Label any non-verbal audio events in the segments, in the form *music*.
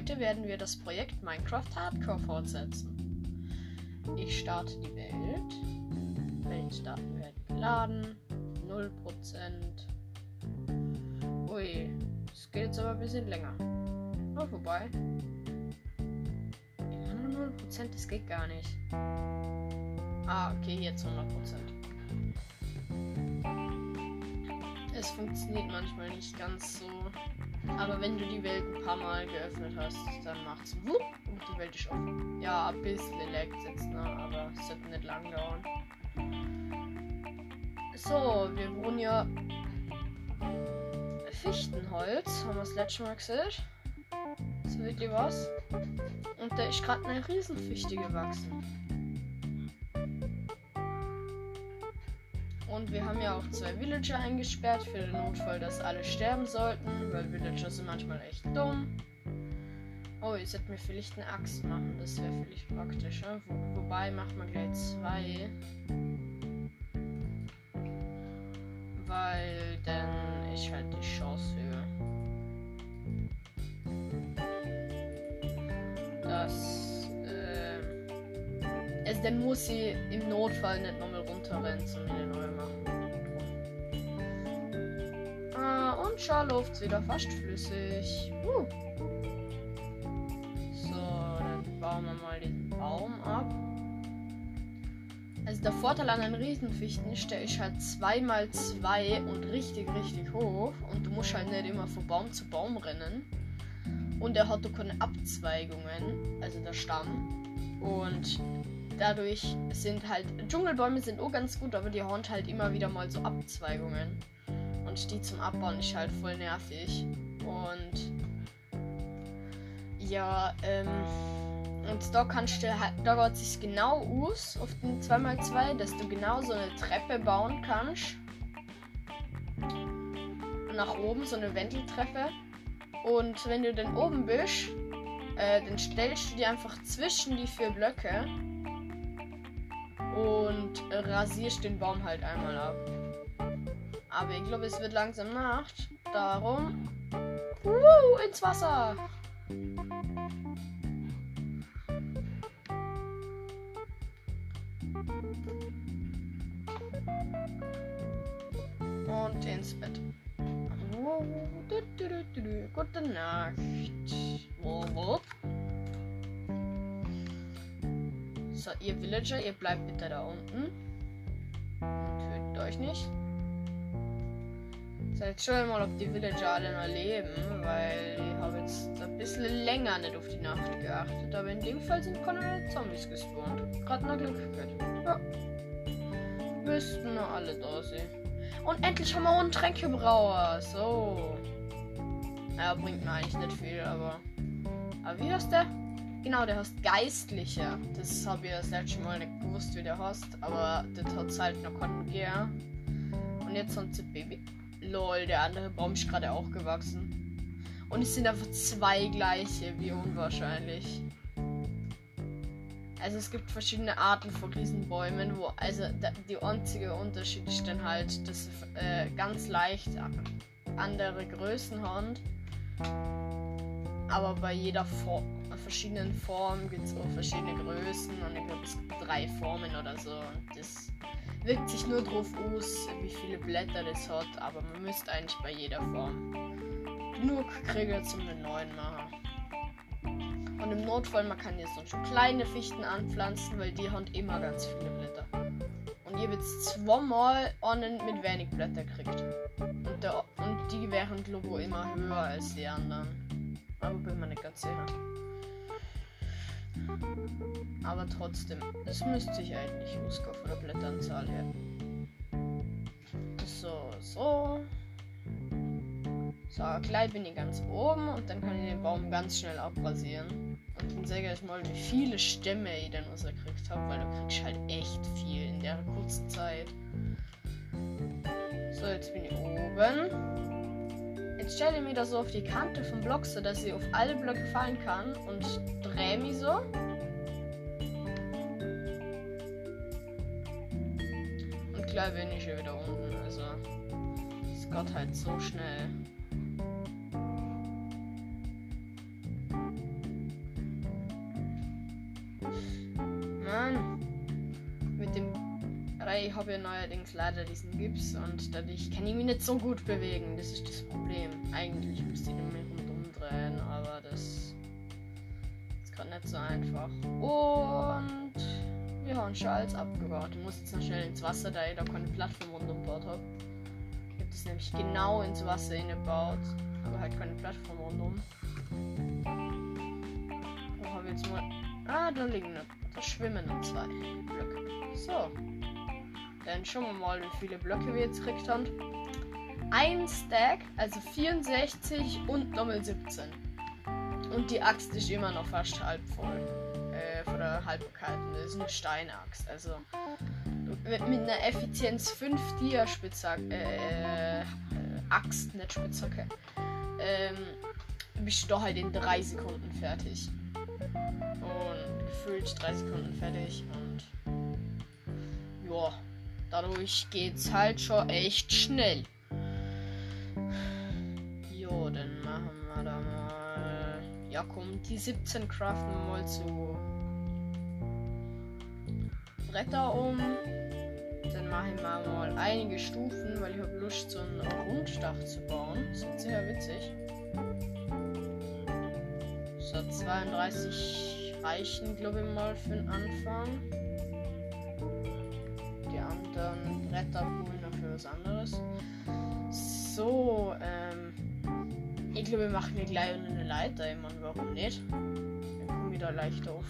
Heute werden wir das Projekt Minecraft Hardcore fortsetzen. Ich starte die Welt. Weltdaten werden geladen. 0%. Ui, das geht jetzt aber ein bisschen länger. Oh, vorbei. Immer nur 0%, das geht gar nicht. Ah, okay, jetzt 100%. Es funktioniert manchmal nicht ganz so. Aber wenn du die Welt ein paar Mal geöffnet hast, dann macht's wupp und die Welt ist offen. Ja, ein bisschen leckt jetzt, ne? aber es wird nicht lang dauern. So, wir wohnen ja Fichtenholz, haben wir das letzte Mal gesehen. Ist wirklich was. Und da ist gerade eine Riesenfichte gewachsen. Und wir haben ja auch zwei Villager eingesperrt für den Notfall, dass alle sterben sollten, weil Villager sind manchmal echt dumm. Oh, ich sollte mir vielleicht eine Axt machen, das wäre vielleicht praktischer. Wo, wobei macht man gleich zwei. Weil dann ist halt die Chance höher. Dass. Äh, also dann muss sie im Notfall nicht nochmal runterrennen zum mir und Scharluft wieder fast flüssig. Uh. So, dann bauen wir mal den Baum ab. Also der Vorteil an einem Riesenfichten ist, der ist halt 2x2 und richtig, richtig hoch. Und du musst halt nicht immer von Baum zu Baum rennen. Und er hat auch keine Abzweigungen, also der Stamm. Und dadurch sind halt Dschungelbäume sind auch ganz gut, aber die haben halt immer wieder mal so Abzweigungen. Und die zum Abbauen ist halt voll nervig. Und ja, ähm. Und da kannst du halt, da geht sich genau aus auf den 2x2, dass du genau so eine Treppe bauen kannst. Nach oben, so eine Wendeltreppe. Und wenn du dann oben bist, äh, dann stellst du die einfach zwischen die vier Blöcke und rasierst den Baum halt einmal ab. Aber ich glaube, es wird langsam Nacht. Darum. Uh, ins Wasser! Und ins Bett. Uh, du, du, du, Gute Nacht. Uh, so, ihr Villager, ihr bleibt bitte da unten. Und tötet euch nicht. So, jetzt schauen wir mal, ob die Villager alle noch leben, weil ich habe jetzt ein bisschen länger nicht auf die Nacht geachtet. Aber in dem Fall sind keine Zombies gespawnt. Gerade noch Glück gehabt. Ja. Müssten noch alle da sein. Und endlich haben wir auch einen Tränkebrauer. So. Naja, bringt mir eigentlich nicht viel, aber. Aber wie heißt der? Genau, der heißt Geistlicher. Das habe ich das letzte Mal nicht gewusst, wie der heißt. Aber das hat halt noch keinen Gear. Und jetzt sind sie Baby. Lol, der andere Baum ist gerade auch gewachsen. Und es sind einfach zwei gleiche, wie unwahrscheinlich. Also es gibt verschiedene Arten von Riesenbäumen, wo also die einzige Unterschied ist dann halt, dass sie äh, ganz leicht andere Größen haben. Aber bei jeder For verschiedenen Form gibt es auch verschiedene Größen und ich glaube es gibt drei Formen oder so. Und das wirkt sich nur drauf aus, wie viele Blätter das hat, aber man müsste eigentlich bei jeder Form genug kriegen zum neuen machen. Und im Notfall, man kann jetzt noch schon kleine Fichten anpflanzen, weil die haben immer ganz viele Blätter. Und ihr wird zweimal einen mit wenig Blätter kriegt. Und, der, und die wären Logo immer höher als die anderen. Aber bin mir nicht ganz sicher. Aber trotzdem, es müsste sich eigentlich ausgehen von der Blätteranzahl her. So, so. So, gleich bin ich ganz oben und dann kann ich den Baum ganz schnell abrasieren. Und dann sage ich mal, wie viele Stämme ich denn rausgekriegt habe, weil du kriegst halt echt viel in der kurzen Zeit. So, jetzt bin ich oben. Jetzt stelle ich mich da so auf die Kante vom Block, so dass ich auf alle Blöcke fallen kann und drehe mich so. Und gleich bin ich schon wieder unten. Also, es geht halt so schnell. Ich habe ja neuerdings leider diesen Gips und dadurch kann ich mich nicht so gut bewegen. Das ist das Problem. Eigentlich müsste ich rundum drehen, aber das ist gerade nicht so einfach. Und wir haben schon alles abgebaut. Ich muss jetzt noch schnell ins Wasser, da ich da keine Plattform rundum gebaut habe. Ich habe das nämlich genau ins Wasser hingebaut, aber halt keine Plattform rundum. Wo habe ich jetzt mal. Ah, da liegen noch. Da schwimmen noch zwei Blöcke. So. Dann schauen wir mal, wie viele Blöcke wir jetzt gekriegt haben. Ein Stack, also 64 und nochmal 17. Und die Axt ist immer noch fast halb voll. Äh, von der Haltbarkeit. Das ist eine Steinaxt. Also mit, mit einer Effizienz 5 Dia Spitzhacke. Äh, äh, Axt, nicht Spitzhacke. Ähm, bist du doch halt in 3 Sekunden fertig. Und gefühlt 3 Sekunden fertig. Und ja, dadurch geht's halt schon echt schnell. Jo, dann machen wir da mal. Ja, komm, die 17 craften wir mal zu Bretter um. Dann machen wir mal einige Stufen, weil ich habe Lust, so einen Runddach zu bauen. Das wird sehr witzig. So, 32 reichen, glaube ich, mal für den Anfang. Bretter holen noch für was anderes. So, ähm. Ich glaube, wir machen hier gleich eine Leiter. Ich meine, warum nicht? Dann kommen wir da leichter auf.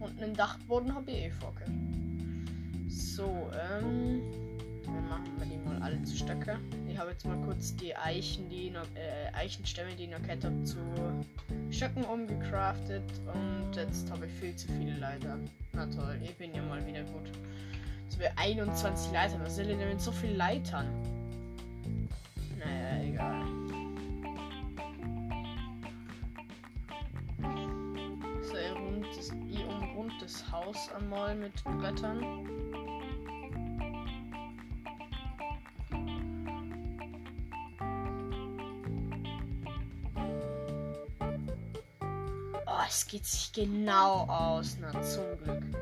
Und einen Dachboden habe ich eh vorgehabt. So, ähm. Dann machen wir die mal alle zu Stöcke. Ich habe jetzt mal kurz die Eichen, die noch, äh, Eichenstämme, die ich noch habe, zu Stöcken umgecraftet. Und jetzt habe ich viel zu viele Leiter. Na toll, ich bin ja mal wieder gut. Wir 21 Leitern. Was ich denn mit so viel Leitern? Naja, egal. So, ihr, rund das, ihr umrund das Haus einmal mit Brettern. Oh, es geht sich genau aus. Na, zum Glück.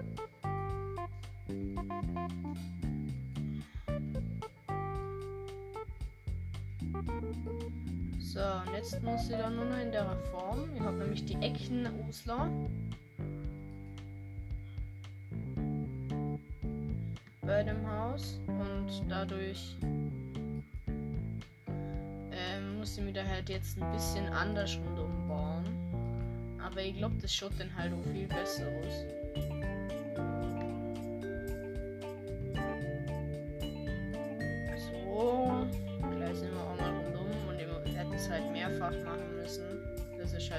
Jetzt muss sie dann nur noch in der Form. Ich habe nämlich die Ecken Usler. Bei dem Haus. Und dadurch ähm, muss ich mir da halt jetzt ein bisschen anders rundum bauen. Aber ich glaube, das schaut dann halt auch viel besser aus.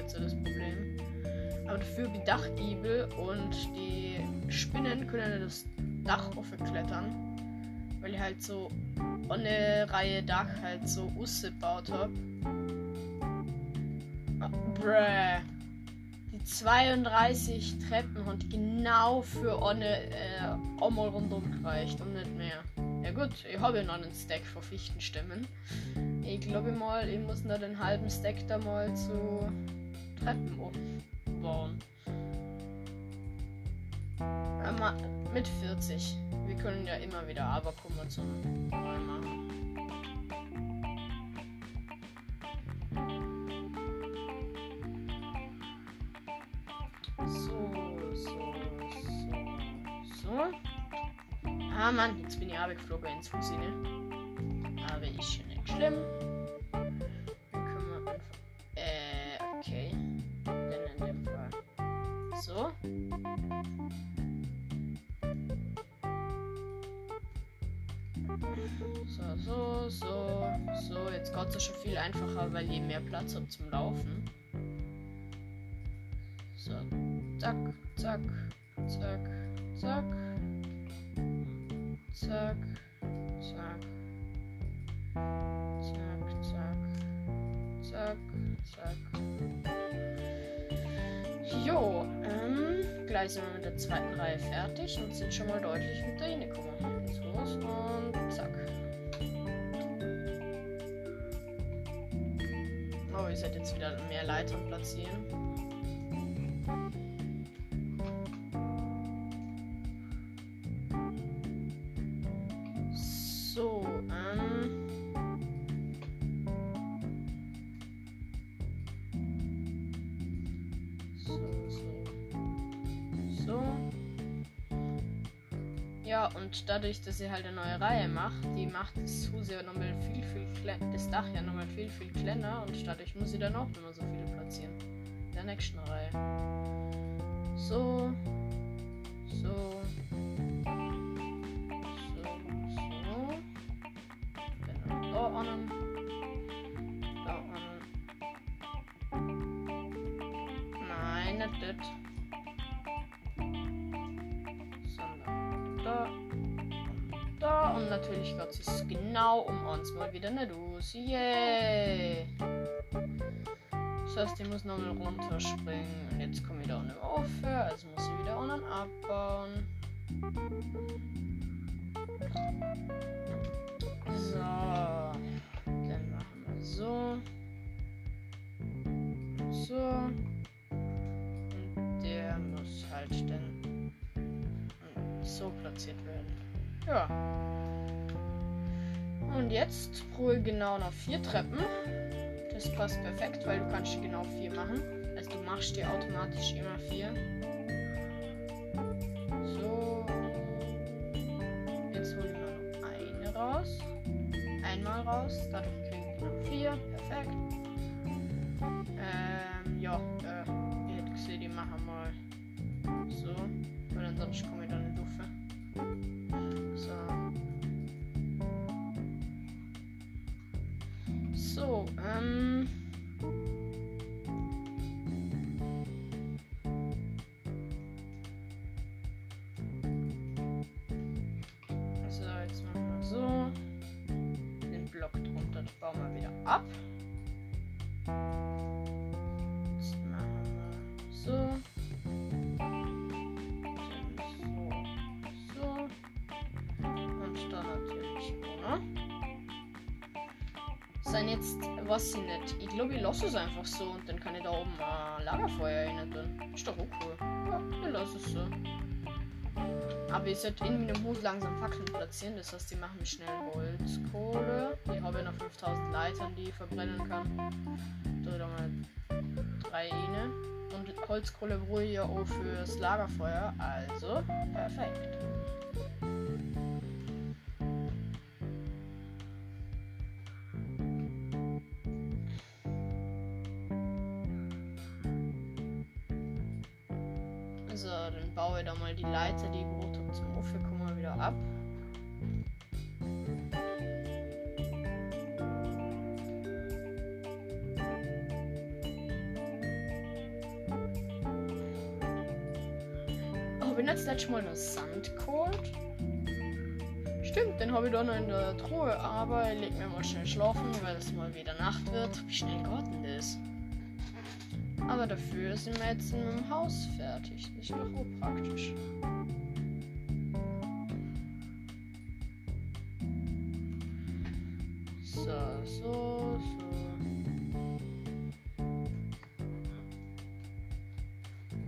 So das Problem. Aber dafür die Dachgiebel und die Spinnen können das Dach aufklettern. Weil ich halt so eine Reihe Dach halt so ausgebaut habe. Ah, bruh. Die 32 Treppen und genau für eine äh, einmal rundum gereicht und nicht mehr. Ja gut, ich habe ja noch einen Stack von Fichtenstämmen. Ich glaube mal, ich muss noch den halben Stack da mal zu Treppen aufbauen. Aber mit 40. Wir können ja immer wieder aber kommen zum Neu machen. So, so, so, so. Ah Mann, jetzt bin ich abgeflogen ins Fusi, ne? Aber ist schon nicht schlimm. So. So, so, so, so. Jetzt geht es schon viel einfacher, weil ihr mehr Platz habt zum Laufen. So, zack, zack, zack, zack, zack, zack, zack, zack, zack, gleich sind wir mit der zweiten Reihe fertig und sind schon mal deutlich mit der hingekommen. Jetzt los und zack. Oh, ihr seid jetzt wieder mehr Leitern platzieren. Und dadurch, dass sie halt eine neue Reihe macht, die macht das Haus ja nochmal viel, viel kleiner, das Dach ja nochmal viel, viel kleiner und dadurch muss sie dann auch immer so viele platzieren. In der nächsten Reihe. So. So. Natürlich geht es genau um uns mal wieder nicht aus. Yay! Das heißt, ich muss nochmal runterspringen. Und jetzt komme ich da unten aufhören. Also muss ich wieder unten abbauen. So. Dann machen wir so. So. Und der muss halt dann so platziert werden. Ja. Und jetzt ruhe genau noch vier Treppen. Das passt perfekt, weil du kannst genau vier machen. Also du machst dir automatisch immer vier. So. Jetzt hole ich noch eine raus. Einmal raus. Dadurch kriegen wir vier. Perfekt. Ähm, ja, äh, ihr hättet gesehen, die machen mal so. Weil ansonsten komme ich dann was sie nicht. Ich glaube, ich lasse es einfach so und dann kann ich da oben ein Lagerfeuer rein tun. Ist doch auch cool. Ja, ich lasse es so. Aber ich sollte in meinem Hut langsam Fackeln platzieren, das heißt, die machen mich schnell Holzkohle. Ich habe ja noch 5000 Leitern, die ich verbrennen kann. Da wieder mal drei Ine. Und Holzkohle brauche ich ja auch fürs Lagerfeuer, also perfekt. Baue da mal die Leiter, die habe, zum. Kommen wir wieder ab. Oh, bin jetzt letztes Mal noch Sand geholt. Stimmt, den habe ich da noch in der Truhe, aber ich leg mir mal schnell schlafen, weil es mal wieder Nacht wird. Wie schnell das? Aber dafür sind wir jetzt in einem Haus fertig. Das ist doch auch praktisch. So, so, so.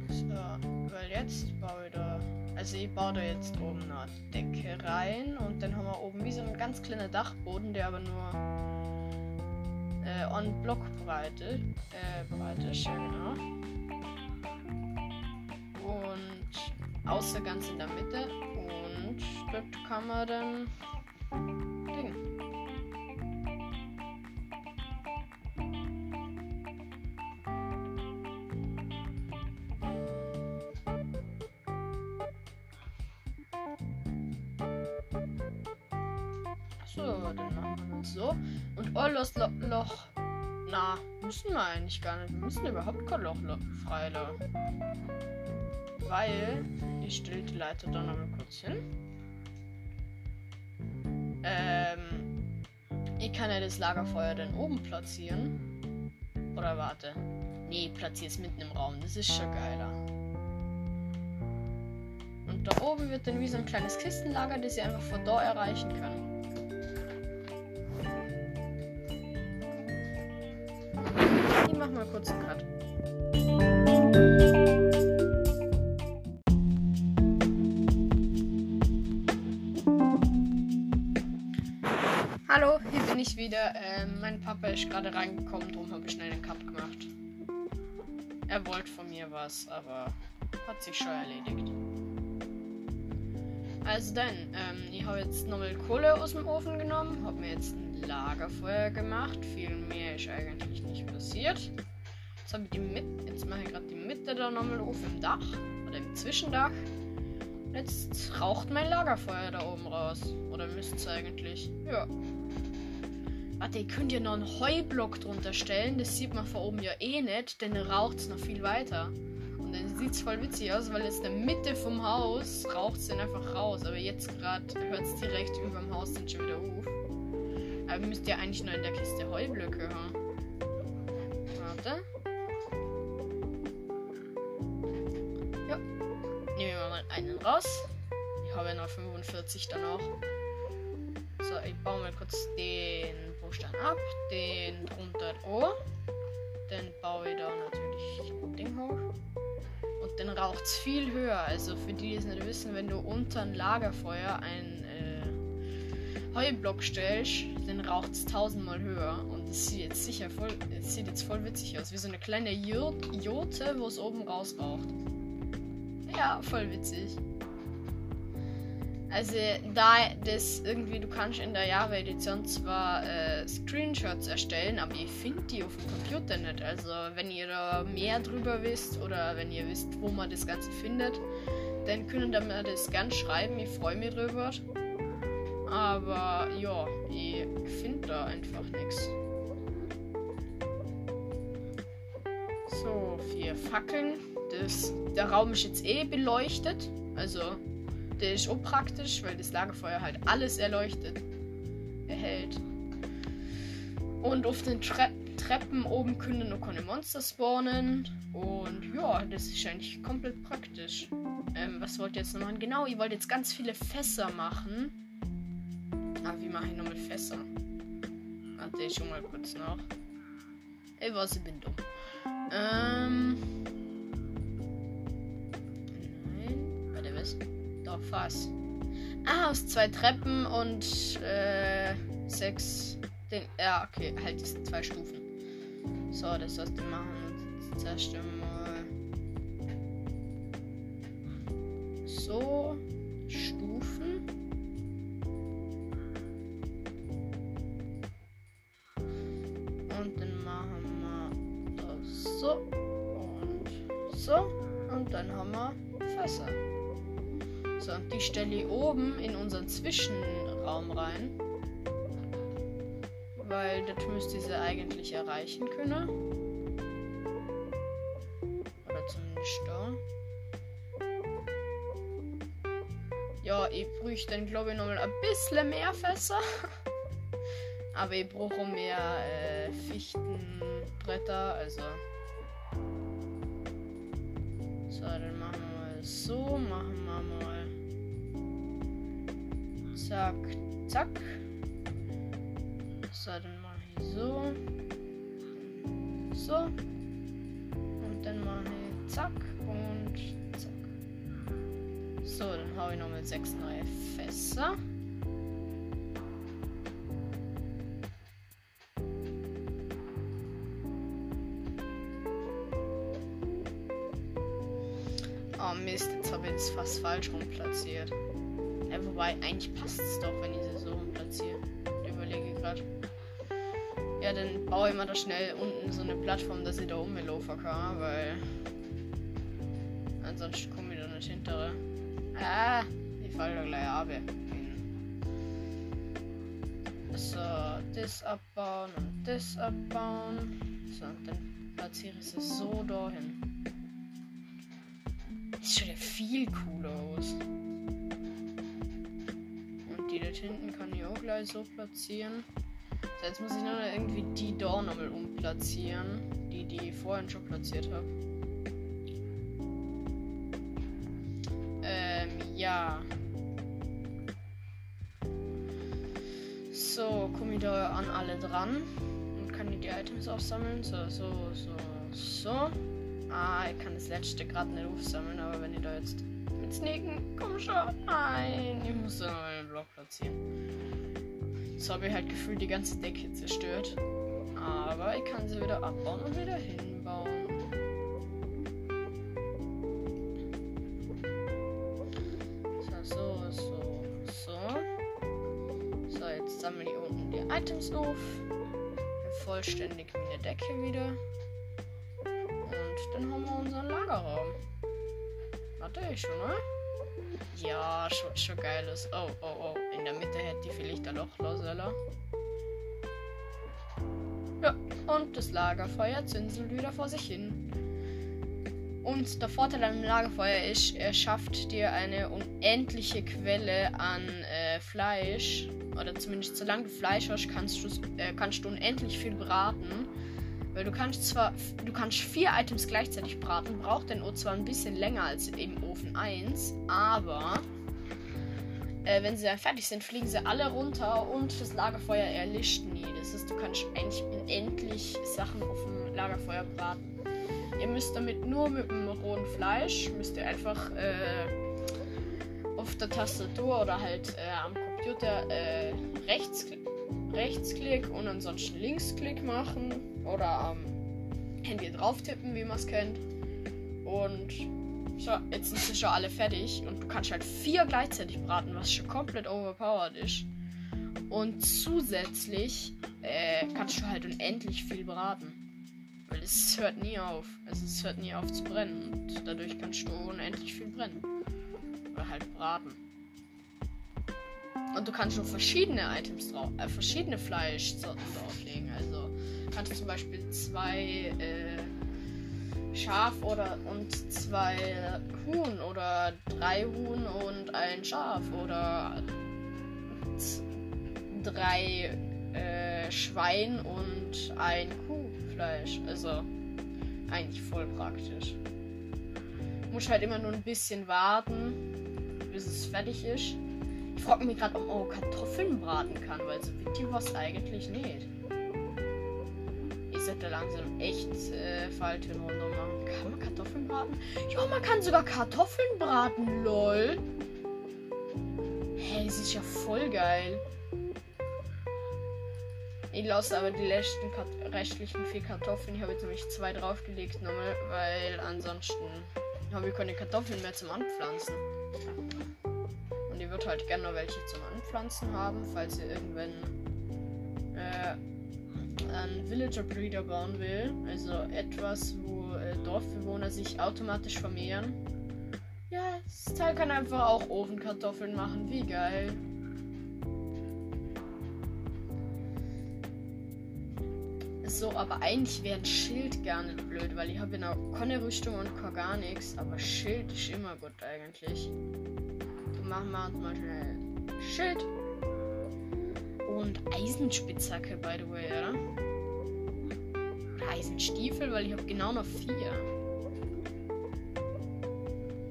So, weil jetzt baue ich da. Also ich baue da jetzt oben eine Decke rein und dann haben wir oben wie so ein ganz kleiner Dachboden, der aber nur äh, on Block Breite, äh, Breite, ja genau. Und außer ganz in der Mitte und dort kann man dann eigentlich gar nicht. Wir müssen überhaupt kein Loch freilassen. Weil, ich stelle die Leiter dann einmal kurz hin. Ähm, ich kann ja das Lagerfeuer dann oben platzieren. Oder warte. Nee, platziere es mitten im Raum. Das ist schon geiler. Und da oben wird dann wie so ein kleines Kistenlager, das ich einfach von da erreichen kann. mal kurz einen Cut. ich wieder. Ähm, mein Papa ist gerade reingekommen, darum habe ich schnell den Cup gemacht. Er wollte von mir was, aber hat sich schon erledigt. Also dann, ähm, ich habe jetzt nochmal Kohle aus dem Ofen genommen, habe mir jetzt ein Lagerfeuer gemacht. Viel mehr ist eigentlich nicht passiert. Jetzt habe ich die Mitte, jetzt mache ich gerade die Mitte da nochmal auf im Dach oder im Zwischendach. Jetzt raucht mein Lagerfeuer da oben raus. Oder müsste es eigentlich. Ja. Warte, ihr könnt ja noch einen Heublock drunter stellen. Das sieht man von oben ja eh nicht, denn raucht es noch viel weiter. Und dann sieht es voll witzig aus, weil jetzt in der Mitte vom Haus raucht es dann einfach raus. Aber jetzt gerade hört es direkt über dem Haus dann schon wieder auf. Aber müsst ihr eigentlich nur in der Kiste Heublöcke haben. Warte. Ja. Nehmen wir mal einen raus. Ich habe ja noch 45 dann auch. So, ich baue mal kurz den Buchstaben ab. Den drunter O. Dann baue ich da natürlich ein Ding hoch. Und dann raucht es viel höher. Also für die, die es nicht wissen, wenn du unter ein Lagerfeuer ein Heublock stellst, dann raucht es tausendmal höher. Und es sieht jetzt sicher voll, sieht jetzt voll witzig aus. Wie so eine kleine Jote, wo es oben raus raucht. Ja, voll witzig. Also da das irgendwie, du kannst in der Java-Edition zwar äh, Screenshots erstellen, aber ihr findet die auf dem Computer nicht. Also wenn ihr da mehr drüber wisst oder wenn ihr wisst, wo man das Ganze findet, dann könnt ihr mir das ganz schreiben. Ich freue mich drüber. Aber ja, ich finde da einfach nichts. So, vier Fackeln. Das, der Raum ist jetzt eh beleuchtet. Also der ist auch praktisch, weil das Lagerfeuer halt alles erleuchtet. Erhält. Und auf den Tre Treppen oben können noch keine Monster spawnen. Und ja, das ist eigentlich komplett praktisch. Ähm, was wollt ihr jetzt noch machen? Genau, ihr wollt jetzt ganz viele Fässer machen. Ah, wie mache ich nochmal Fässer? Warte ich schon mal kurz nach. Ey, was, ich bin dumm. Ähm. Nein. Warte, was? Doch, was? Ah, aus zwei Treppen und äh, sechs. Den, ja, okay, halt zwei Stufen. So, das sollst du machen. Zuerst mal. So. Zwischenraum rein. Weil das müsste sie eigentlich erreichen können. Oder zumindest da. Ja, ich bräuchte dann glaube ich nochmal ein bisschen mehr Fässer. *laughs* Aber ich brauche mehr äh, Fichtenbretter, also. So, dann machen wir mal so, machen wir mal. Zack, zack. So, dann mache ich so. So. Und dann mache ich zack und zack. So, dann habe ich nochmal sechs neue Fässer. Oh Mist, jetzt habe ich es fast falsch rum platziert. Wobei, eigentlich passt es doch, wenn ich sie so platziere. Ich überlege gerade. Ja, dann baue ich mal da schnell unten so eine Plattform, dass ich da oben laufen kann, weil. Ansonsten komme ich da nicht hinterher. Ah, ich falle da gleich ab. So, das abbauen und das abbauen. So, und dann platziere ich sie so dahin. Das schaut ja viel cooler aus. Gleich so platzieren. So, jetzt muss ich nur irgendwie die da nochmal umplatzieren. Die, die vorhin schon platziert habe. Ähm, ja. So, komme ich da an alle dran. Und kann die Items aufsammeln. So, so, so, so. Ah, ich kann das letzte gerade nicht aufsammeln, aber wenn ich da jetzt mit Sneaken, komm schon. Nein, ich muss da noch einen Block platzieren. Jetzt habe ich halt gefühlt die ganze Decke zerstört. Aber ich kann sie wieder abbauen und wieder hinbauen. So, so, so, so. Jetzt sammeln wir hier unten die Items auf. Vollständig wie eine Decke wieder. Und dann haben wir unseren Lagerraum. Hatte ich schon, ne? Ja, schon, schon geil ist. Oh, oh, oh. In der Mitte hätte ich vielleicht ein Loch, Losella. Ja, und das Lagerfeuer zünselt wieder vor sich hin. Und der Vorteil an dem Lagerfeuer ist, er schafft dir eine unendliche Quelle an äh, Fleisch. Oder zumindest solange du Fleisch hast, kannst du, äh, kannst du unendlich viel braten. Weil du kannst zwar, du kannst vier Items gleichzeitig braten, braucht den O zwar ein bisschen länger als im Ofen 1, aber äh, wenn sie dann fertig sind, fliegen sie alle runter und das Lagerfeuer erlischt nie. Das heißt, du kannst eigentlich unendlich Sachen auf dem Lagerfeuer braten. Ihr müsst damit nur mit dem rohen Fleisch, müsst ihr einfach äh, auf der Tastatur oder halt äh, am Computer äh, rechts, Rechtsklick und ansonsten Linksklick machen oder am Handy drauf tippen, wie man es kennt. Und so, jetzt sind sie schon alle fertig und du kannst halt vier gleichzeitig braten, was schon komplett overpowered ist. Und zusätzlich äh, kannst du halt unendlich viel braten. Weil es hört nie auf. Also es hört nie auf zu brennen. Und dadurch kannst du unendlich viel brennen. Oder halt braten. Und du kannst noch verschiedene Items drauf, äh, verschiedene Fleischsorten drauflegen. Also kannst du zum Beispiel zwei äh, Schaf oder und zwei Huhn oder drei Huhn und ein Schaf oder drei äh, Schwein und ein Kuhfleisch. Also eigentlich voll praktisch. Muss halt immer nur ein bisschen warten, bis es fertig ist. Ich frage mich gerade, ob man Kartoffeln braten kann, weil so wird die was eigentlich nicht. Ich sollte langsam echt äh, Falltüren runter machen. Kann man Kartoffeln braten? Ja, man kann sogar Kartoffeln braten, lol. Hey, das ist ja voll geil. Ich lasse aber die letzten restlichen vier Kartoffeln. Ich habe jetzt nämlich zwei draufgelegt, nochmal, weil ansonsten habe ich keine Kartoffeln mehr zum Anpflanzen würde halt gerne noch welche zum Anpflanzen haben, falls ihr irgendwann äh, einen Villager Breeder bauen will. Also etwas, wo äh, Dorfbewohner sich automatisch vermehren. Ja, das Teil kann einfach auch Ofenkartoffeln machen. Wie geil. So, aber eigentlich wäre ein Schild gar nicht blöd, weil ich habe noch keine Rüstung und gar nichts. Aber Schild ist immer gut eigentlich machen wir uns mal schnell Schild. Und Eisenspitzhacke, by the way, oder? Oder Eisenstiefel, weil ich habe genau noch vier.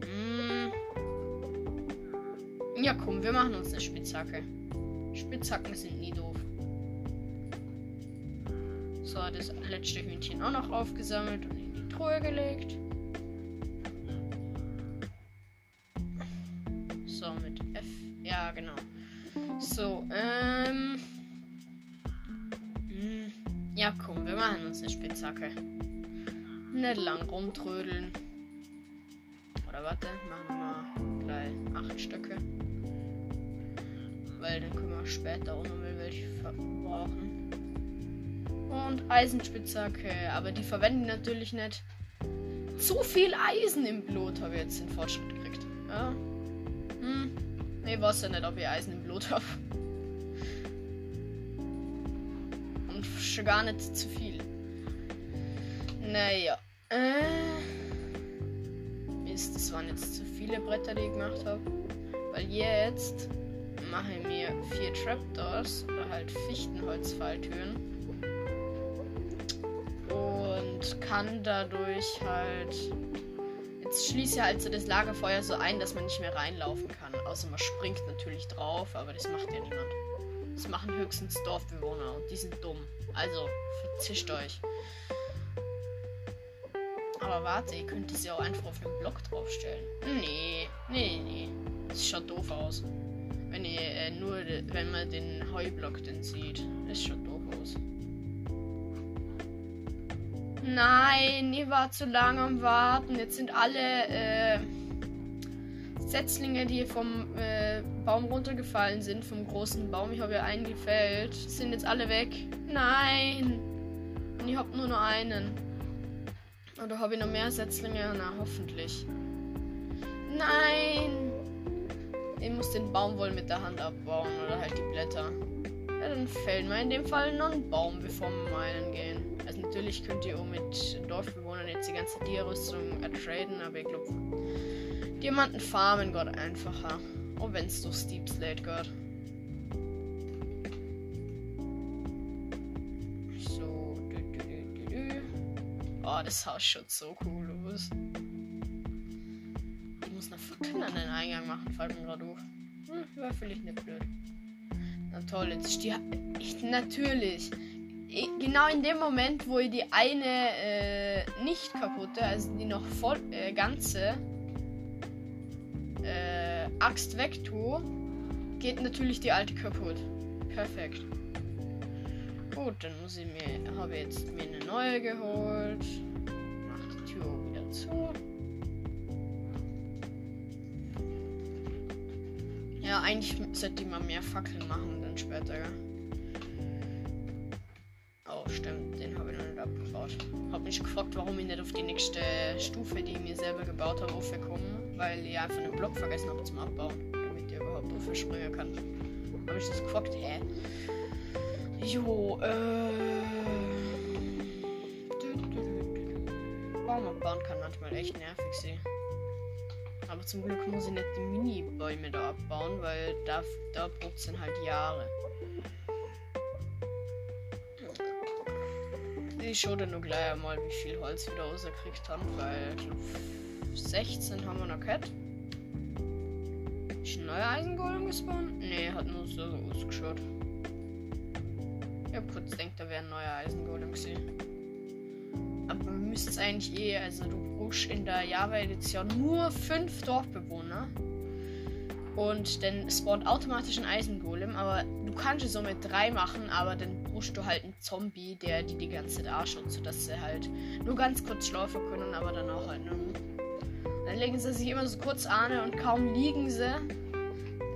Hm. Ja, komm, wir machen uns eine Spitzhacke. Spitzhacken sind nie doof. So, das letzte Hühnchen auch noch aufgesammelt und in die Truhe gelegt. So, ähm. Eine Spitzhacke. Nicht lang rumtrödeln. Oder warte, machen wir gleich acht Stücke. Weil dann können wir später auch noch mal welche verbrauchen. Und Eisenspitzhacke, aber die verwenden natürlich nicht. Zu viel Eisen im Blut habe ich jetzt den Fortschritt gekriegt. Ja. Hm. Ich weiß ja nicht, ob ich Eisen im Blut habe. Und schon gar nicht zu viel. Naja. Äh. Mist, das waren jetzt zu viele Bretter, die ich gemacht habe. Weil jetzt mache ich mir vier Trapdoors oder halt Fichtenholzfalltüren. Und kann dadurch halt Jetzt schließe ich halt so das Lagerfeuer so ein, dass man nicht mehr reinlaufen kann. Außer man springt natürlich drauf, aber das macht ja niemand. Das machen höchstens Dorfbewohner und die sind dumm. Also, verzischt euch. Aber warte, ihr könnt ja auch einfach auf einen Block draufstellen. Nee, nee, nee. Das schaut doof aus. Wenn ihr äh, nur, wenn man den Heublock denn sieht. Ist schon doof aus. Nein, ihr war zu lange am Warten. Jetzt sind alle äh, Setzlinge, die vom äh, Baum runtergefallen sind, vom großen Baum. Ich habe ja einen gefällt. Sind jetzt alle weg. Nein. Und ich habe nur noch einen. Oder habe ich noch mehr Setzlinge? Na, hoffentlich. Nein. Ich muss den Baum wohl mit der Hand abbauen oder halt die Blätter. Ja, dann fällt mir in dem Fall noch ein Baum, bevor wir meinen gehen. Also natürlich könnt ihr auch mit Dorfbewohnern jetzt die ganze Tierrüstung ertraden, aber ich glaube, Diamanten farmen Gott einfacher. Auch wenn es durch Steep Slate geht. Das Haus schaut so cool aus. Ich muss noch verkleinern den Eingang machen, fällt mir gerade auf. Hm, wäre vielleicht nicht blöd. Na toll, jetzt ist. Ich, natürlich. Ich, genau in dem Moment, wo ich die eine äh, nicht kaputte, also die noch voll äh, ganze äh, Axt weg tue, geht natürlich die alte kaputt. Perfekt. Gut, dann muss ich mir, habe jetzt mir eine neue geholt. Mach die Tür wieder zu. Ja, eigentlich sollte ich mal mehr Fackeln machen dann später. Oh, stimmt, den habe ich noch nicht abgebaut. Hab mich gefragt, warum ich nicht auf die nächste Stufe, die ich mir selber gebaut habe, aufgekommen, weil ich einfach einen Block vergessen habe zum Abbauen, damit ich überhaupt aufspringen kann. Habe ich das gefragt? Hä? Jo, äh. Abbauen kann manchmal echt nervig sein. Aber zum Glück muss ich nicht die Mini-Bäume da abbauen, weil da, da braucht es halt Jahre. Ich schaue dann nur gleich einmal, wie viel Holz wieder rausgekriegt haben, weil ich glaub, 16 haben wir noch gehabt. Ist ein neuer Eisengolem gespawnt? Ne, hat nur so ausgeschaut. Ich hab kurz gedacht, da wäre ein neuer Eisengolem gesehen. Aber müssen es eigentlich eh, also du brauchst in der Java-Edition nur fünf Dorfbewohner. Und dann spawnt automatisch ein Eisengolem, aber du kannst es so mit drei machen, aber dann brauchst du halt einen Zombie, der die die ganze Zeit anschaut, sodass sie halt nur ganz kurz schlafen können, aber dann auch halt nur. Dann legen sie sich immer so kurz an und kaum liegen sie.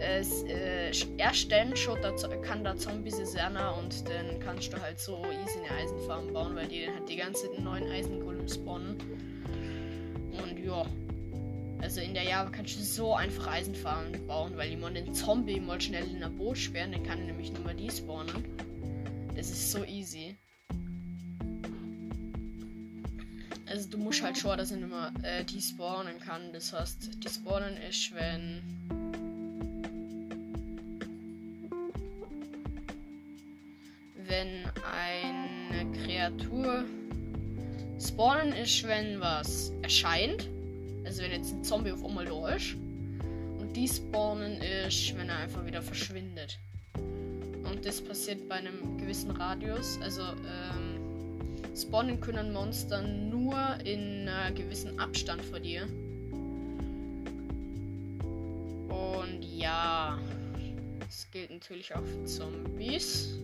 Es, äh, erst dann schon der, kann der Zombie sein und dann kannst du halt so easy eine Eisenfarm bauen, weil die dann halt die ganze neuen Eisengolem spawnen. Und ja. Also in der Java kannst du so einfach Eisenfarmen bauen, weil jemand den Zombie mal schnell in ein Boot sperren, dann kann nämlich nur mal die spawnen. Das ist so easy. Also du musst halt schauen, dass er immer äh, die spawnen kann. Das heißt, die spawnen ist, wenn spawnen ist, wenn was erscheint. Also wenn jetzt ein Zombie auf einmal da ist. Und die spawnen ist, wenn er einfach wieder verschwindet. Und das passiert bei einem gewissen Radius. Also ähm, spawnen können Monster nur in einem gewissen Abstand vor dir. Und ja, das gilt natürlich auch für Zombies.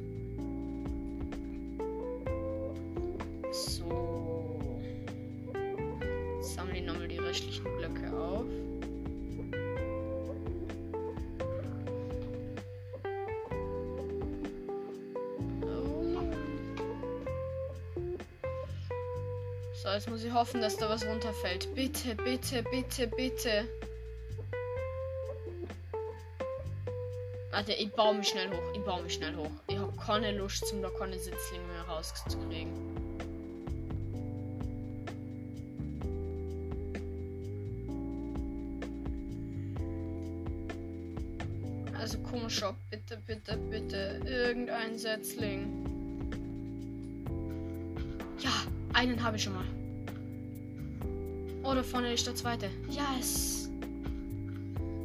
Hoffen, dass da was runterfällt. Bitte, bitte, bitte, bitte. Warte, ich baue mich schnell hoch. Ich baue mich schnell hoch. Ich habe keine Lust, zum da keine Sitzlinge mehr rauszukriegen. Also komischer, bitte, bitte, bitte. Irgendein Setzling. Ja, einen habe ich schon mal. Oh, da vorne ist der zweite. Yes.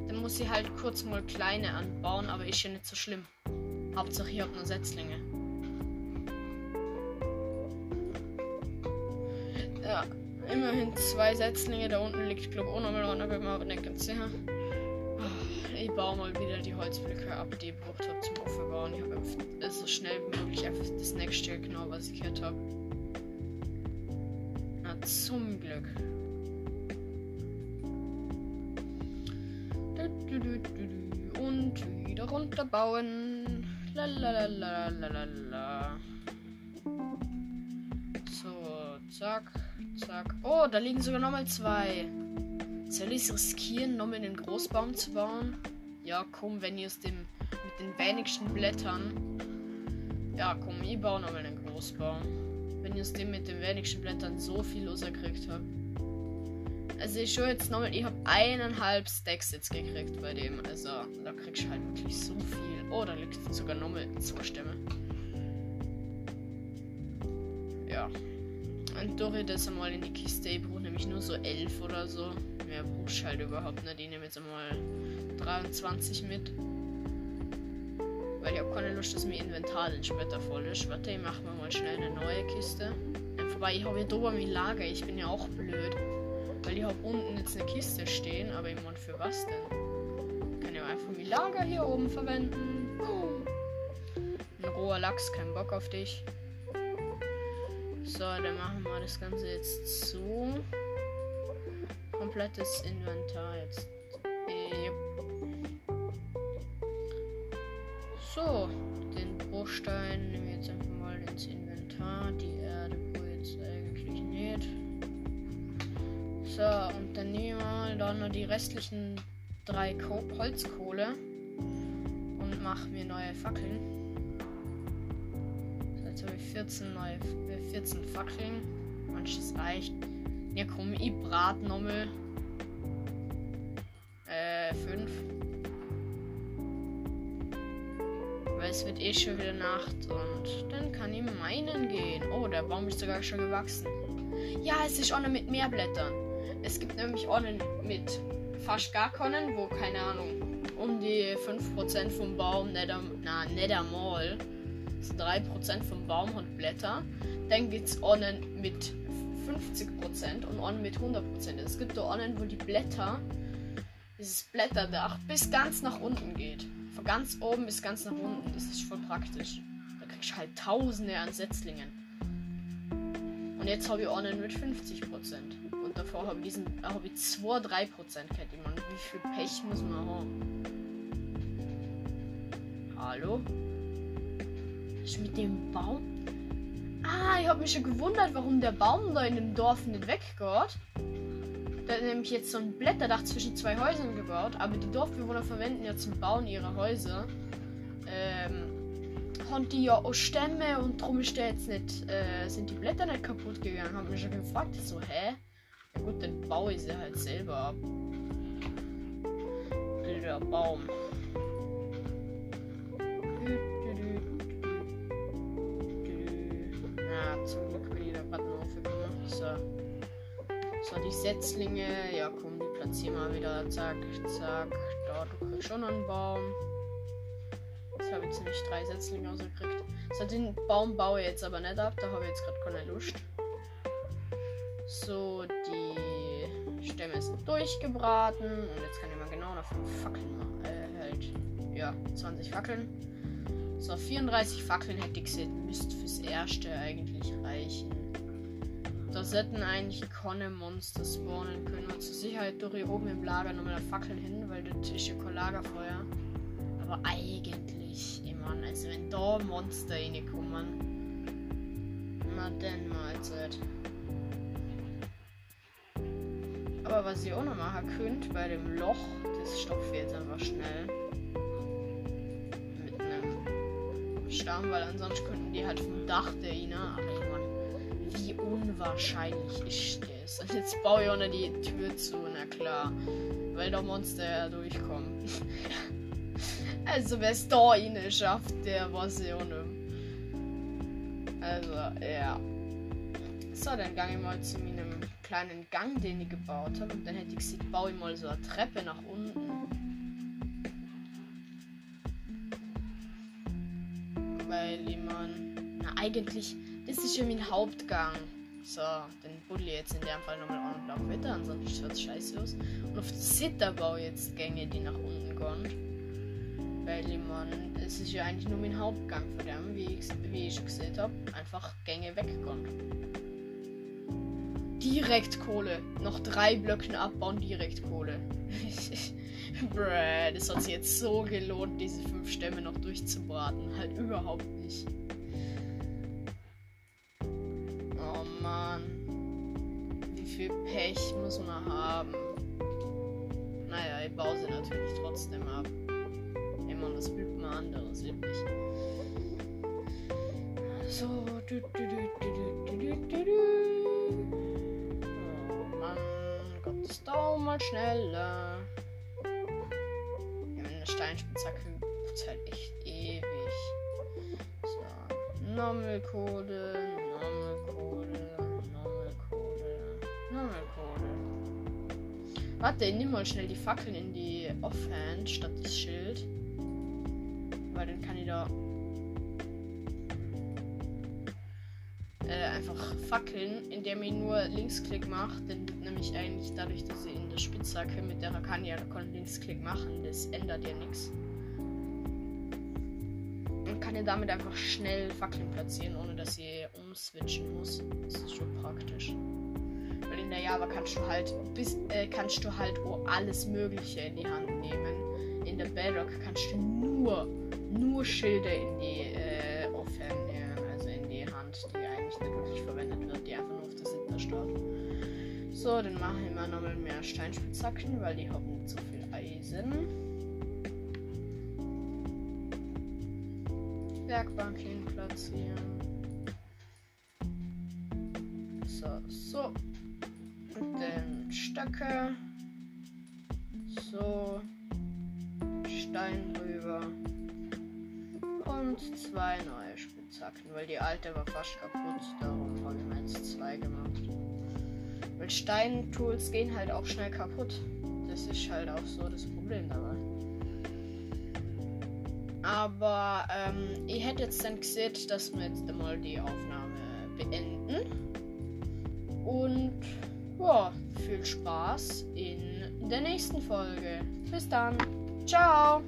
Dann muss ich halt kurz mal kleine anbauen, aber ist ja nicht so schlimm. Hauptsache ich habe nur Setzlinge. Ja, immerhin zwei Setzlinge. Da unten liegt, glaube ich, auch nochmal einer, bin mir aber nicht ganz sicher. Oh, ich baue mal wieder die Holzblöcke ab, die ich gebraucht habe zum Aufbauen. Ich habe so schnell wie möglich einfach das nächste genau, was ich gehört habe. Na, zum Glück. Und wieder runterbauen. Lalalala. So, zack, zack. Oh, da liegen sogar nochmal zwei. Soll ich es riskieren, nochmal einen Großbaum zu bauen? Ja, komm, wenn ihr es dem mit den wenigsten Blättern. Ja, komm, ich baue nochmal einen Großbaum. Wenn ihr es dem mit den wenigsten Blättern so viel losgekriegt habt. Also ich schaue jetzt nochmal, ich habe eineinhalb Stacks jetzt gekriegt bei dem. Also da kriegst du halt wirklich so viel. Oh, da liegt sogar nochmal zwei Stämme. Ja. Und durch das einmal in die Kiste, ich brauche nämlich nur so elf oder so mehr brauchst halt überhaupt nicht. Ich nehme jetzt einmal 23 mit. Weil ich habe keine Lust, dass mein Inventar dann später voll ist. Warte, ich mache mir mal schnell eine neue Kiste. Vorbei, ich habe hier drüber mein Lager. Ich bin ja auch blöd. Weil habe unten jetzt eine Kiste stehen. Aber ich meine, für was denn? Kann ja einfach mein Lager hier oben verwenden. Ein roher Lachs, kein Bock auf dich. So, dann machen wir das Ganze jetzt so komplettes Inventar jetzt. Äh, so, den Bruchstein nehmen wir jetzt einfach mal ins Inventar. Die Erde So, und dann nehmen wir dann noch die restlichen drei Ko Holzkohle und machen wir neue Fackeln. So, jetzt habe ich 14 neue 14 Fackeln. Manches reicht. Ja komm, ich brat nochmal. Äh, fünf. Weil es wird eh schon wieder Nacht und dann kann ich meinen gehen. Oh, der Baum ist sogar schon gewachsen. Ja, es ist auch noch mit mehr Blättern. Es gibt nämlich auch mit fast gar keinen, wo, keine Ahnung, um die 5% vom Baum nicht, na, einmal. 3% vom Baum hat Blätter. Dann gibt es auch mit 50% und einen mit 100%. Es gibt einen, wo die Blätter, dieses Blätterdach, bis ganz nach unten geht. Von ganz oben bis ganz nach unten. Das ist voll praktisch. Da kriegst du halt Tausende an Setzlingen. Und jetzt habe ich einen mit 50%. Und davor habe ich diesen, habe ich 2-3% Kette. Man, wie viel Pech muss man haben? Hallo? Ist mit dem Baum Ah, ich habe mich schon gewundert, warum der Baum da in dem Dorf nicht weggeht. Da hat nämlich jetzt so ein Blätterdach zwischen zwei Häusern gebaut, aber die Dorfbewohner verwenden ja zum Bauen ihre Häuser. Ähm, haben die ja auch Stämme und drum ist der jetzt nicht, äh, sind die Blätter nicht kaputt gegangen. Haben mich schon gefragt, so, hä? Gut, dann baue ich sie halt selber ab. Der Baum. zum Glück bin ich da gerade noch aufgekommen. So. so, die Setzlinge. Ja, komm, die platzieren wir wieder. Zack, zack. Da, du kriegst schon einen Baum. Jetzt habe ich jetzt nämlich drei Setzlinge ausgekriegt. So, den Baum baue ich jetzt aber nicht ab. Da habe ich jetzt gerade keine Lust. So, die Stämme sind durchgebraten. Und jetzt kann ich mal genau nach 5 Fackeln machen. Äh, halt. Ja, 20 Fackeln. So, 34 Fackeln hätte ich gesehen. Müsste fürs Erste eigentlich reichen. Da sollten eigentlich keine Monster spawnen können. Und zur Sicherheit durch hier oben im Lager nochmal Fackeln hin, weil das ist ja kein Lagerfeuer. Aber eigentlich, ich meine, also wenn da Monster reinkommen. Na denn Mahlzeit. Aber was ihr auch noch machen könnt bei dem Loch, das stopft jetzt einfach schnell. Stamm, weil ansonsten könnten die halt vom Dach der Ina. Ich meine, wie unwahrscheinlich ist das? Und jetzt baue ich auch noch die Tür zu, na klar. Weil der Monster ja durchkommt. *laughs* also wer es da rein schafft, der weiß ja auch nicht. Also, ja. So, dann gang ich mal zu meinem kleinen Gang, den ich gebaut habe. Und dann hätte ich gesagt, baue ich mal so eine Treppe nach unten. weil ich mein, na eigentlich, das ist ja mein Hauptgang. So, den buddel jetzt in dem Fall nochmal und Block weiter, ansonsten schaut es scheiße aus. Und auf Zitterbau jetzt Gänge, die nach unten gehen. weil ich mein, es ist ja eigentlich nur mein Hauptgang von dem, wie ich, wie ich gesehen habe, einfach Gänge weggegangen. Direkt Kohle. Noch drei Blöcken abbauen, direkt Kohle. *laughs* Bruh, das hat sich jetzt so gelohnt, diese fünf Stämme noch durchzubraten. Halt überhaupt nicht. Oh Mann. Wie viel Pech muss man haben? Naja, ich baue sie natürlich trotzdem ab. Immer das übt man anderes üblich. So, du, du, du, du, schneller. Ja, eine Steinspitzhacke braucht halt echt ewig. So, Nommelcode, Nommelcode, Nommelcode, Nommelcode. Warte, nimm mal schnell die Fackeln in die Offhand statt das Schild. Weil dann kann ich da äh, einfach fackeln, indem ich nur Linksklick mache. Denn nämlich eigentlich dadurch, dass ich in der Spitzhacke mit der kann ja Linksklick machen. Das ändert ja nichts. Und kann ich damit einfach schnell Fackeln platzieren, ohne dass ich umswitchen muss. Das ist schon praktisch. Weil in der Java kannst du halt bis, äh, kannst du halt oh, alles Mögliche in die Hand nehmen. In der Bedrock kannst du nur, nur Schilde in die äh, So, dann mache ich mal nochmal mehr Steinspitzhacken, weil die haben nicht so viel Eisen. Werkbank hin platzieren. So, so. Und dann Stöcke. So. Stein rüber. Und zwei neue Spitzhacken, weil die alte war fast kaputt. Darum habe ich mir jetzt zwei gemacht. Weil Steintools gehen halt auch schnell kaputt. Das ist halt auch so das Problem dabei. Aber ähm, ich hätte jetzt dann gesehen, dass wir jetzt einmal die Aufnahme beenden. Und ja, viel Spaß in der nächsten Folge. Bis dann. Ciao.